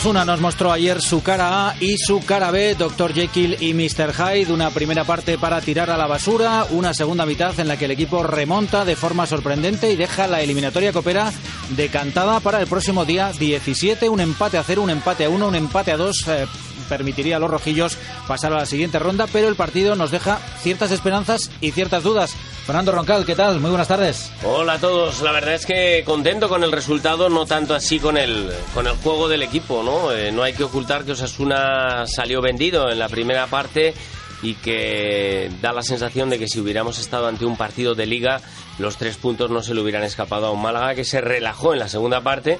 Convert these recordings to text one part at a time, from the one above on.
Osasuna nos mostró ayer su cara A y su cara B, Dr. Jekyll y Mr. Hyde. Una primera parte para tirar a la basura, una segunda mitad en la que el equipo remonta de forma sorprendente y deja la eliminatoria copera decantada para el próximo día 17. Un empate a cero, un empate a uno, un empate a dos. Eh, permitiría a los rojillos pasar a la siguiente ronda, pero el partido nos deja ciertas esperanzas y ciertas dudas. Fernando Roncal, ¿qué tal? Muy buenas tardes. Hola a todos. La verdad es que contento con el resultado, no tanto así con el, con el juego del equipo, ¿no? Eh, no hay que ocultar que Osasuna salió vendido en la primera parte y que da la sensación de que si hubiéramos estado ante un partido de liga, los tres puntos no se le hubieran escapado a un Málaga que se relajó en la segunda parte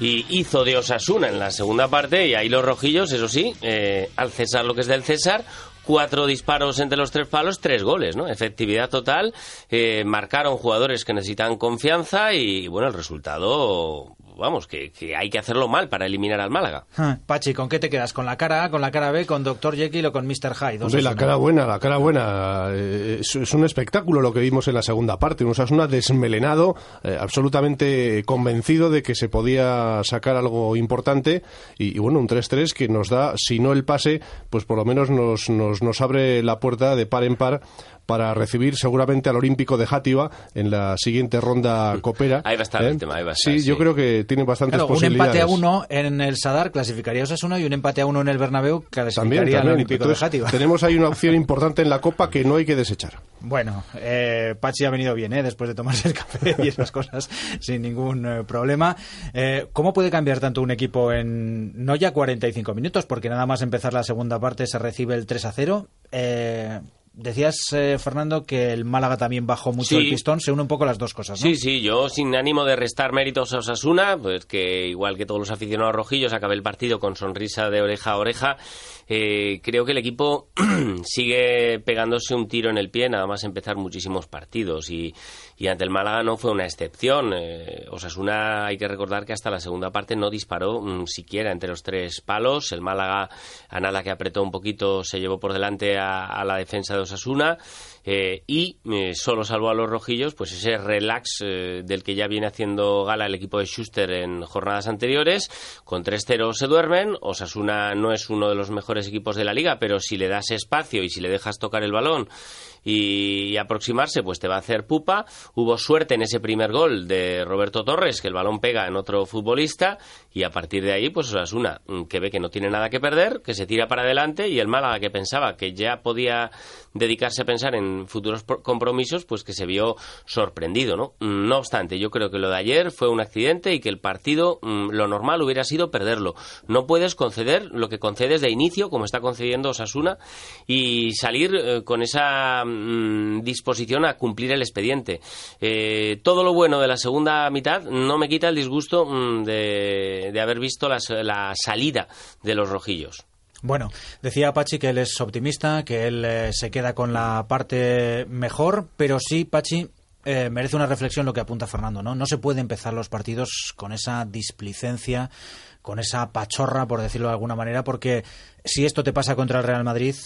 y hizo de Osasuna en la segunda parte y ahí los rojillos, eso sí, eh, al César lo que es del César, cuatro disparos entre los tres palos, tres goles, ¿no? Efectividad total, eh, marcaron jugadores que necesitan confianza y bueno, el resultado vamos, que, hay que hacerlo mal para eliminar al Málaga. Ah, Pachi, ¿con qué te quedas? ¿Con la cara A, con la cara B, con Dr. Jekyll o con Mr. Hyde? la cara buena, la cara buena. Eh, es, un espectáculo lo que vimos en la segunda parte. Un Osasuna desmelenado, eh, absolutamente convencido de que se podía sacar algo importante. Y, bueno, un 3-3 que nos da, si no el pase, pues por lo menos nos, nos, nos abre la puerta de par en par para recibir seguramente al Olímpico de Játiva en la siguiente ronda copera. Ahí va a estar el ¿eh? tema, ahí va a estar, sí, yo creo que tiene bastantes posibilidades. Un empate a uno en el Sadar clasificaría a Osasuna y un empate a uno en el Bernabéu clasificaría al Olímpico de Játiva. Tenemos ahí una opción importante en la Copa que no hay que desechar. Bueno, eh, Pachi ha venido bien, ¿eh? después de tomarse el café y esas cosas, sin ningún eh, problema. Eh, ¿Cómo puede cambiar tanto un equipo en no ya 45 minutos? Porque nada más empezar la segunda parte se recibe el 3 a 0. Eh, Decías, eh, Fernando, que el Málaga también bajó mucho el pistón. Se une un poco las dos cosas, ¿no? Sí, sí. Yo, sin ánimo de restar méritos a Osasuna, pues que igual que todos los aficionados rojillos, acabé el partido con sonrisa de oreja a oreja. Eh, creo que el equipo sigue pegándose un tiro en el pie, nada más empezar muchísimos partidos. Y, y ante el Málaga no fue una excepción. Eh, Osasuna, hay que recordar que hasta la segunda parte no disparó mm, siquiera entre los tres palos. El Málaga, a nada que apretó un poquito, se llevó por delante a, a la defensa de Osasuna. Eh, y eh, solo salvó a los rojillos pues ese relax eh, del que ya viene haciendo gala el equipo de Schuster en jornadas anteriores con 3-0 se duermen Osasuna no es uno de los mejores equipos de la liga pero si le das espacio y si le dejas tocar el balón y, aproximarse, pues te va a hacer pupa. Hubo suerte en ese primer gol de Roberto Torres, que el balón pega en otro futbolista, y a partir de ahí, pues Osasuna, mm, que ve que no tiene nada que perder, que se tira para adelante, y el Málaga, que pensaba que ya podía dedicarse a pensar en futuros compromisos, pues que se vio sorprendido, ¿no? Mm, no obstante, yo creo que lo de ayer fue un accidente y que el partido, mm, lo normal hubiera sido perderlo. No puedes conceder lo que concedes de inicio, como está concediendo Osasuna, y salir eh, con esa Mm, disposición a cumplir el expediente. Eh, todo lo bueno de la segunda mitad no me quita el disgusto mm, de, haber visto la, salida de los rojillos. Bueno, decía Pachi que él es optimista, que él eh, se queda con la parte mejor, pero sí, Pachi, eh, merece una reflexión lo que apunta Fernando, ¿no? No se puede empezar los partidos con esa displicencia, con esa pachorra, por decirlo de alguna manera, porque si esto te pasa contra el Real Madrid,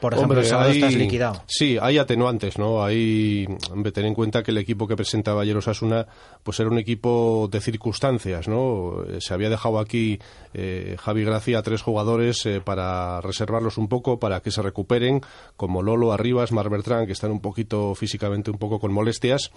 por ejemplo, el sábado estás liquidado. Sí, hay atenuantes, ¿no? Hay, ten en cuenta que el equipo que presentaba ayer Osasuna, pues era un equipo de circunstancias, ¿no? Se había dejado aquí eh, Javi Gracia a tres jugadores eh, para reservarlos un poco, para que se recuperen, como Lolo, Arribas, Mar Bertrán, que están un poquito físicamente un poco con molestias.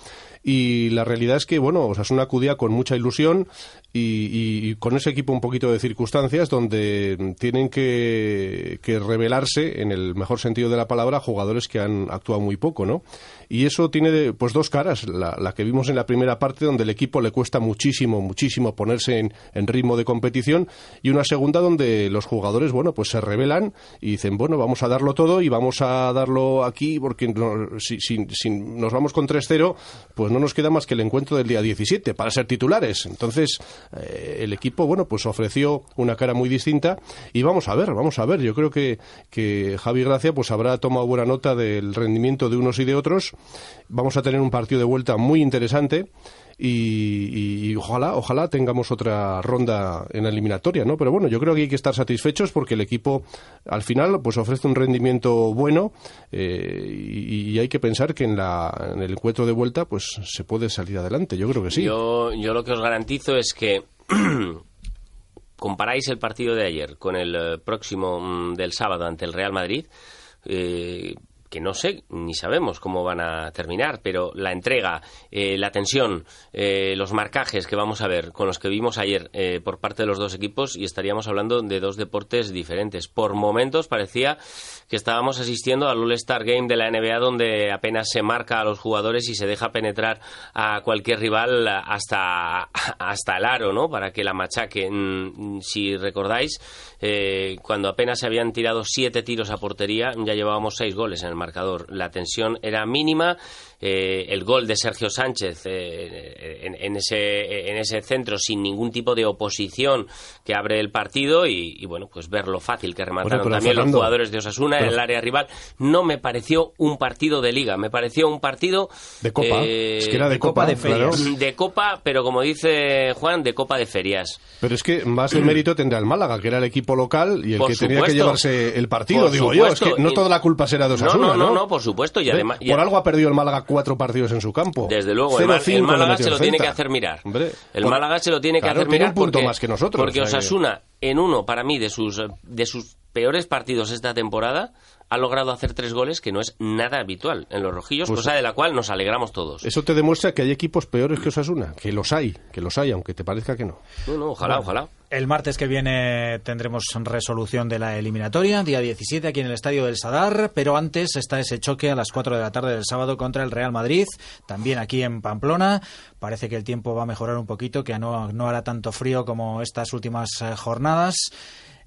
Y la realidad es que, bueno, Osasuna acudía con mucha ilusión y, con ese equipo un poquito de circunstancias donde tienen que, que revelarse en el mejor mejor sentido de la palabra, jugadores que han actuado muy poco, ¿no? Y eso tiene pues dos caras. La, que vimos en la primera parte, donde el equipo le cuesta muchísimo, muchísimo ponerse en, ritmo de competición, y una segunda donde los jugadores, bueno, pues se revelan y dicen, bueno, vamos a darlo todo y vamos a darlo aquí, porque si, nos vamos con 3-0, pues no nos queda más que el encuentro del día 17 para ser titulares. Entonces, eh, el equipo, bueno, pues ofreció una cara muy distinta y vamos a ver, vamos a ver. Yo creo que, que Javi Gracia pues habrá tomado buena nota del rendimiento de unos y de otros Vamos a tener un partido de vuelta muy interesante. Y, ojalá, ojalá tengamos otra ronda en la eliminatoria, ¿no? Pero bueno, yo creo que hay que estar satisfechos porque el equipo al final pues ofrece un rendimiento bueno eh, y, hay que pensar que en, la, en el encuentro de vuelta pues se puede salir adelante. Yo creo que sí. Yo, yo lo que os garantizo es que comparáis el partido de ayer con el eh, próximo mm, del sábado ante el Real Madrid, eh, que no sé ni sabemos cómo van a terminar, pero la entrega, eh, la tensión, eh, los marcajes que vamos a ver con los que vimos ayer eh, por parte de los dos equipos y estaríamos hablando de dos deportes diferentes. Por momentos parecía que estábamos asistiendo al All-Star Game de la NBA donde apenas se marca a los jugadores y se deja penetrar a cualquier rival hasta, hasta el aro, ¿no? Para que la machaquen. Si recordáis, cuando apenas se habían tirado siete tiros a portería, ya llevábamos seis goles en el marcador. La tensión era mínima. Eh, el gol de Sergio Sánchez eh, en, ese, en ese centro sin ningún tipo de oposición que abre el partido y, bueno, pues ver lo fácil que remataron también los jugadores de Osasuna en el área rival. No me pareció un partido de liga, me pareció un partido de copa. Eh, es que era de, copa, de ferias. De copa, pero como dice Juan, de copa de ferias. Pero es que más de mérito tendrá el Málaga, que era el equipo local y el que tenía que llevarse el partido, digo yo. Es que no toda la culpa será de Osasuna. No, no, no, por supuesto. Y además, Por algo ha perdido el Málaga cuatro partidos en su campo. Desde luego, el, Málaga se lo tiene que hacer mirar. el Málaga se lo tiene que hacer mirar. un punto más que nosotros. Porque Osasuna, en uno, para mí, de sus, de sus peores partidos esta temporada, ha logrado hacer tres goles, que no es nada habitual en los rojillos, pues cosa de la cual nos alegramos todos. Eso te demuestra que hay equipos peores que Osasuna, que los hay, que los hay, aunque te parezca que no. No, no, ojalá, ojalá. El martes que viene tendremos resolución de la eliminatoria, día 17 aquí en el Estadio del Sadar, pero antes está ese choque a las 4 de la tarde del sábado contra el Real Madrid, también aquí en Pamplona. Parece que el tiempo va a mejorar un poquito, que no, no hará tanto frío como estas últimas eh, jornadas.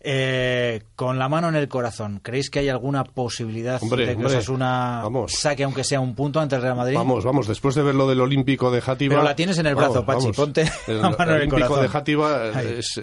Eh, con la mano en el corazón, ¿creéis que hay alguna posibilidad de que Osasuna saque aunque sea un punto ante el Real Madrid? Vamos, vamos, después de ver lo del Olímpico de Játiva... Pero la tienes en el brazo, Pachi, ponte la mano en el corazón. El Olímpico de Játiva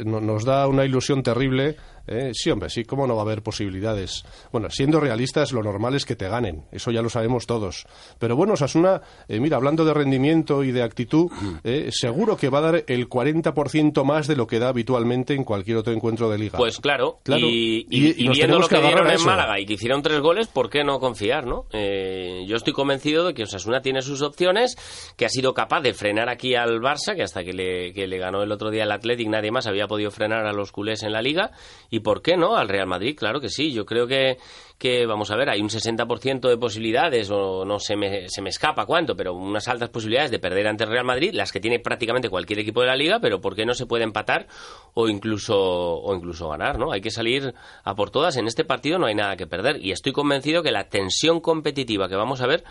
nos da una ilusión terrible ¿Eh? sí, hombre, sí, ¿cómo no va a haber posibilidades? Bueno, siendo realistas, lo normal es que te ganen, eso ya lo sabemos todos. Pero bueno, Sasuna, eh, mira, hablando de rendimiento y de actitud, eh, seguro que va a dar el 40% más de lo que da habitualmente en cualquier otro encuentro de liga. Pues claro, y, viendo lo que, dieron en Málaga y que hicieron tres goles, ¿por qué no confiar, no? yo estoy convencido de que Osasuna tiene sus opciones, que ha sido capaz de frenar aquí al Barça, que hasta que le, que le ganó el otro día el Athletic nadie más había podido frenar a los culés en la liga, y ¿Y por qué no? Al Real Madrid, claro que sí. Yo creo que, que vamos a ver, hay un 60% de posibilidades, o no se me, se me escapa cuánto, pero unas altas posibilidades de perder ante el Real Madrid, las que tiene prácticamente cualquier equipo de la liga, pero ¿por qué no se puede empatar o incluso, o incluso ganar? ¿no? Hay que salir a por todas. En este partido no hay nada que perder y estoy convencido que la tensión competitiva que vamos a ver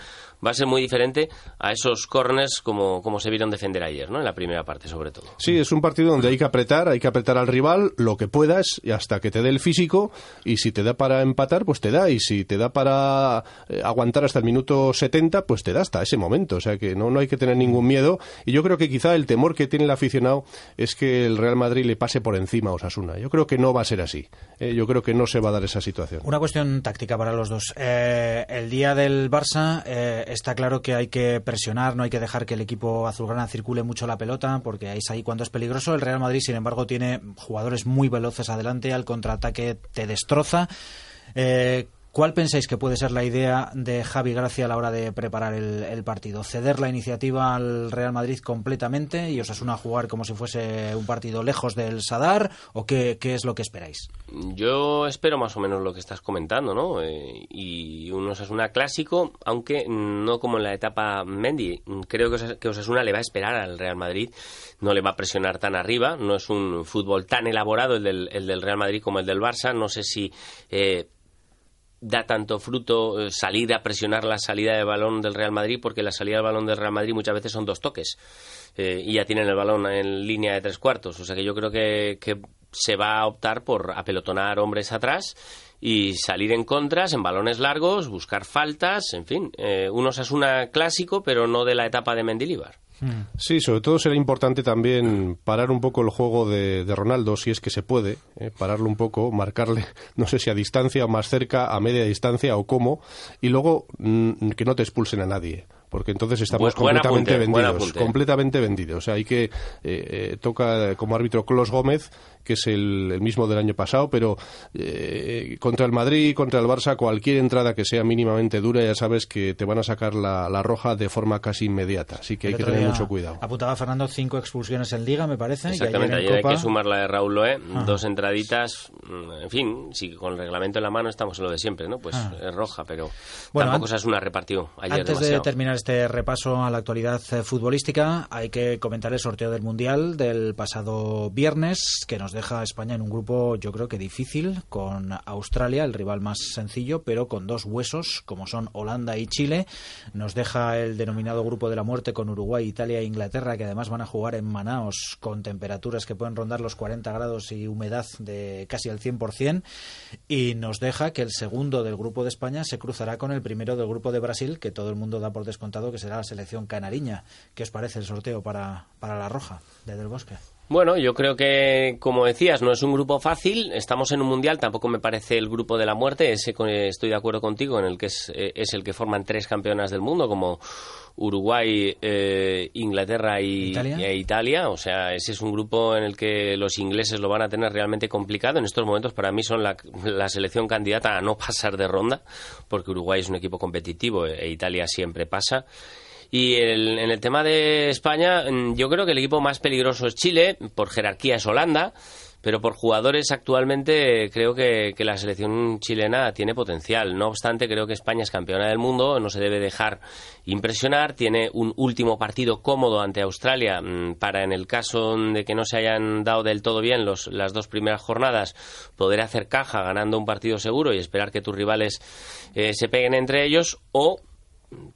va a ser muy diferente a esos corners como, como se vieron defender ayer, ¿no? En la primera parte, sobre todo. Sí, es un partido donde hay que apretar, hay que apretar al rival lo que puedas y hasta que te dé el físico y si te da para empatar, pues te da y si te da para eh, aguantar hasta el minuto 70, pues te da hasta ese momento. O sea que no, no hay que tener ningún miedo y yo creo que quizá el temor que tiene el aficionado es que el Real Madrid le pase por encima a Osasuna. Yo creo que no va a ser así. Eh, yo creo que no se va a dar esa situación. Una cuestión táctica para los dos. Eh, el día del Barça está claro que hay que presionar, no hay que dejar que el equipo azulgrana circule mucho la pelota, porque es ahí cuando es peligroso. El Real Madrid, sin embargo, tiene jugadores muy veloces adelante, al contraataque te destroza. Eh, ¿Cuál pensáis que puede ser la idea de Javi Gracia a la hora de preparar el, partido? ¿Ceder la iniciativa al Real Madrid completamente y os asuna a jugar como si fuese un partido lejos del Sadar? ¿O qué, es lo que esperáis? Yo espero más o menos lo que estás comentando, ¿no? Eh, y un Osasuna clásico, aunque no como en la etapa Mendy. Creo que Osasuna le va a esperar al Real Madrid, no le va a presionar tan arriba. No es un fútbol tan elaborado el del, Real Madrid como el del Barça. No sé si. Eh, da tanto fruto eh, salir a presionar la salida de balón del Real Madrid, porque la salida del balón del Real Madrid muchas veces son dos toques eh, y ya tienen el balón en línea de tres cuartos. O sea que yo creo que, se va a optar por apelotonar hombres atrás y salir en contras, en balones largos, buscar faltas, en fin. Eh, uno es una clásico, pero no de la etapa de Mendilibar. Sí, sobre todo será importante también parar un poco el juego de, Ronaldo, si es que se puede, eh, pararlo un poco, marcarle, no sé si a distancia o más cerca, a media distancia o cómo, y luego mm, que no te expulsen a nadie porque entonces estamos completamente vendidos, completamente vendidos. O sea, hay que eh, eh, toca como árbitro Clos Gómez, que es el, mismo del año pasado, pero eh, contra el Madrid, contra el Barça, cualquier entrada que sea mínimamente dura, ya sabes que te van a sacar la, roja de forma casi inmediata. Así que hay que tener mucho cuidado. Apuntaba Fernando cinco expulsiones en Liga, me parece. Exactamente, ayer, hay que sumar la de Raúl Loé, ah. dos entraditas. Mm, en fin, si con el reglamento en la mano estamos en lo de siempre, ¿no? Pues ah. es roja, pero bueno, tampoco es una repartió ayer. Antes de terminar este repaso a la actualidad eh, futbolística, hay que comentar el sorteo del Mundial del pasado viernes, que nos deja a España en un grupo, yo creo que difícil, con Australia, el rival más sencillo, pero con dos huesos, como son Holanda y Chile. Nos deja el denominado grupo de la muerte con Uruguay, Italia e Inglaterra, que además van a jugar en Manaos con temperaturas que pueden rondar los 40 grados y humedad de casi al 100%. Y nos deja que el segundo del grupo de España se cruzará con el primero del grupo de Brasil, que todo el mundo da por descontado que será la selección canariña. ¿Qué os parece el sorteo para, para la Roja de Del Bosque? Bueno, yo creo que, como decías, no es un grupo fácil. Estamos en un mundial, tampoco me parece el grupo de la muerte. Ese, estoy de acuerdo contigo, en el que es, eh, es el que forman tres campeonas del mundo, como Uruguay, eh, Inglaterra y ¿Italia? Italia. O sea, ese es un grupo en el que los ingleses lo van a tener realmente complicado. En estos momentos, para mí, son la, la selección candidata a no pasar de ronda, porque Uruguay es un equipo competitivo e Italia siempre pasa. Y en el tema de España, mm, yo creo que el equipo más peligroso es Chile, por jerarquía es Holanda, pero por jugadores actualmente creo que, la selección chilena tiene potencial. No obstante, creo que España es campeona del mundo, no se debe dejar impresionar, tiene un último partido cómodo ante Australia mm, para, en el caso de que no se hayan dado del todo bien los, las dos primeras jornadas, poder hacer caja ganando un partido seguro y esperar que tus rivales eh, se peguen entre ellos, o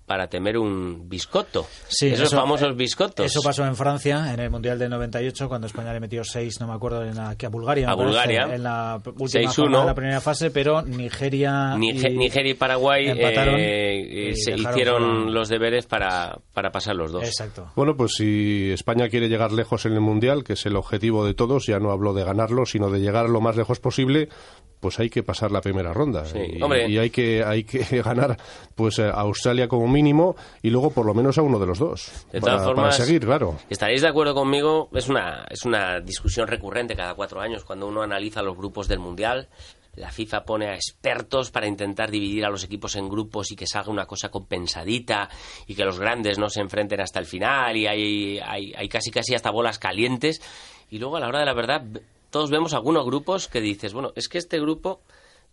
para temer un biscotto. Sí, Esos famosos biscottos. Eso pasó en Francia en el Mundial del 98 cuando España le metió seis, no me acuerdo, en la, que a Bulgaria. A Bulgaria. en la última de la primera fase, pero Nigeria y, Nigeria y Paraguay eh, se hicieron los deberes para, para pasar los dos. Exacto. Bueno, pues si España quiere llegar lejos en el Mundial, que es el objetivo de todos, ya no hablo de ganarlo, sino de llegar lo más lejos posible, pues hay que pasar la primera ronda y, hay que hay que ganar pues a Australia como mínimo y luego por lo menos a uno de los dos. De todas formas seguir claro. estaréis de acuerdo conmigo es una es una discusión recurrente cada cuatro años. Cuando uno analiza los grupos del mundial la FIFA pone a expertos para intentar dividir a los equipos en grupos y que salga una cosa compensadita y que los grandes no se enfrenten hasta el final y hay, hay, hay casi casi hasta bolas calientes. Y luego a la hora de la verdad todos vemos algunos grupos que dices, bueno, es que este grupo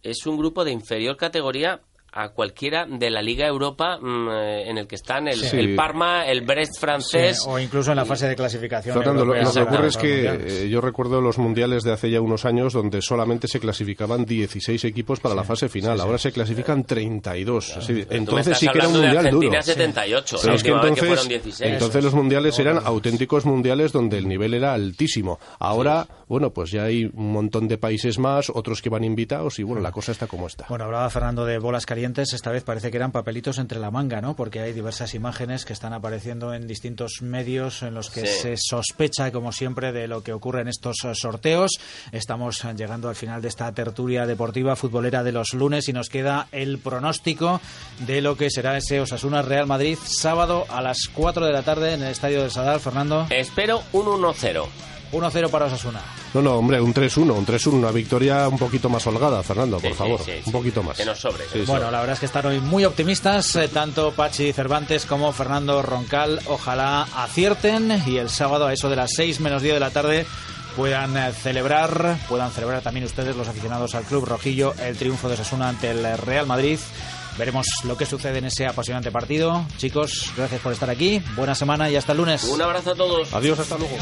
es un grupo de inferior categoría a cualquiera de la Liga Europa mm, eh, en el que están el, Parma, el Brest francés. o incluso en la fase de clasificación. Lo, que ocurre es que eh, yo recuerdo los mundiales de hace ya unos años donde solamente se clasificaban 16 equipos para la fase final. Ahora se clasifican 32. entonces sí que era un mundial duro. 78, entonces, entonces los mundiales eran auténticos mundiales donde el nivel era altísimo. Ahora, bueno, pues ya hay un montón de países más, otros que van invitados y bueno, la cosa está como está. Bueno, hablaba Fernando de bolas calientes esta vez parece que eran papelitos entre la manga, ¿no? Porque hay diversas imágenes que están apareciendo en distintos medios en los que se sospecha, como siempre, de lo que ocurre en estos eh, sorteos. Estamos llegando al final de esta tertulia deportiva futbolera de los lunes y nos queda el pronóstico de lo que será ese Osasuna Real Madrid sábado a las 4 de la tarde en el Estadio del Sadar. Fernando. Espero un 1-0. 1-0 para Osasuna. No, no, hombre, un 3-1, un 3-1, una victoria un poquito más holgada, Fernando, por favor, un poquito más. Que nos sobre. bueno, la verdad es que están hoy muy optimistas, eh, tanto Pachi Cervantes como Fernando Roncal. Ojalá acierten y el sábado a eso de las 6 menos 10 de la tarde puedan eh, celebrar, puedan celebrar también ustedes, los aficionados al Club Rojillo, el triunfo de Osasuna ante el Real Madrid. Veremos lo que sucede en ese apasionante partido. Chicos, gracias por estar aquí. Buena semana y hasta el lunes. Un abrazo a todos. Adiós, hasta luego.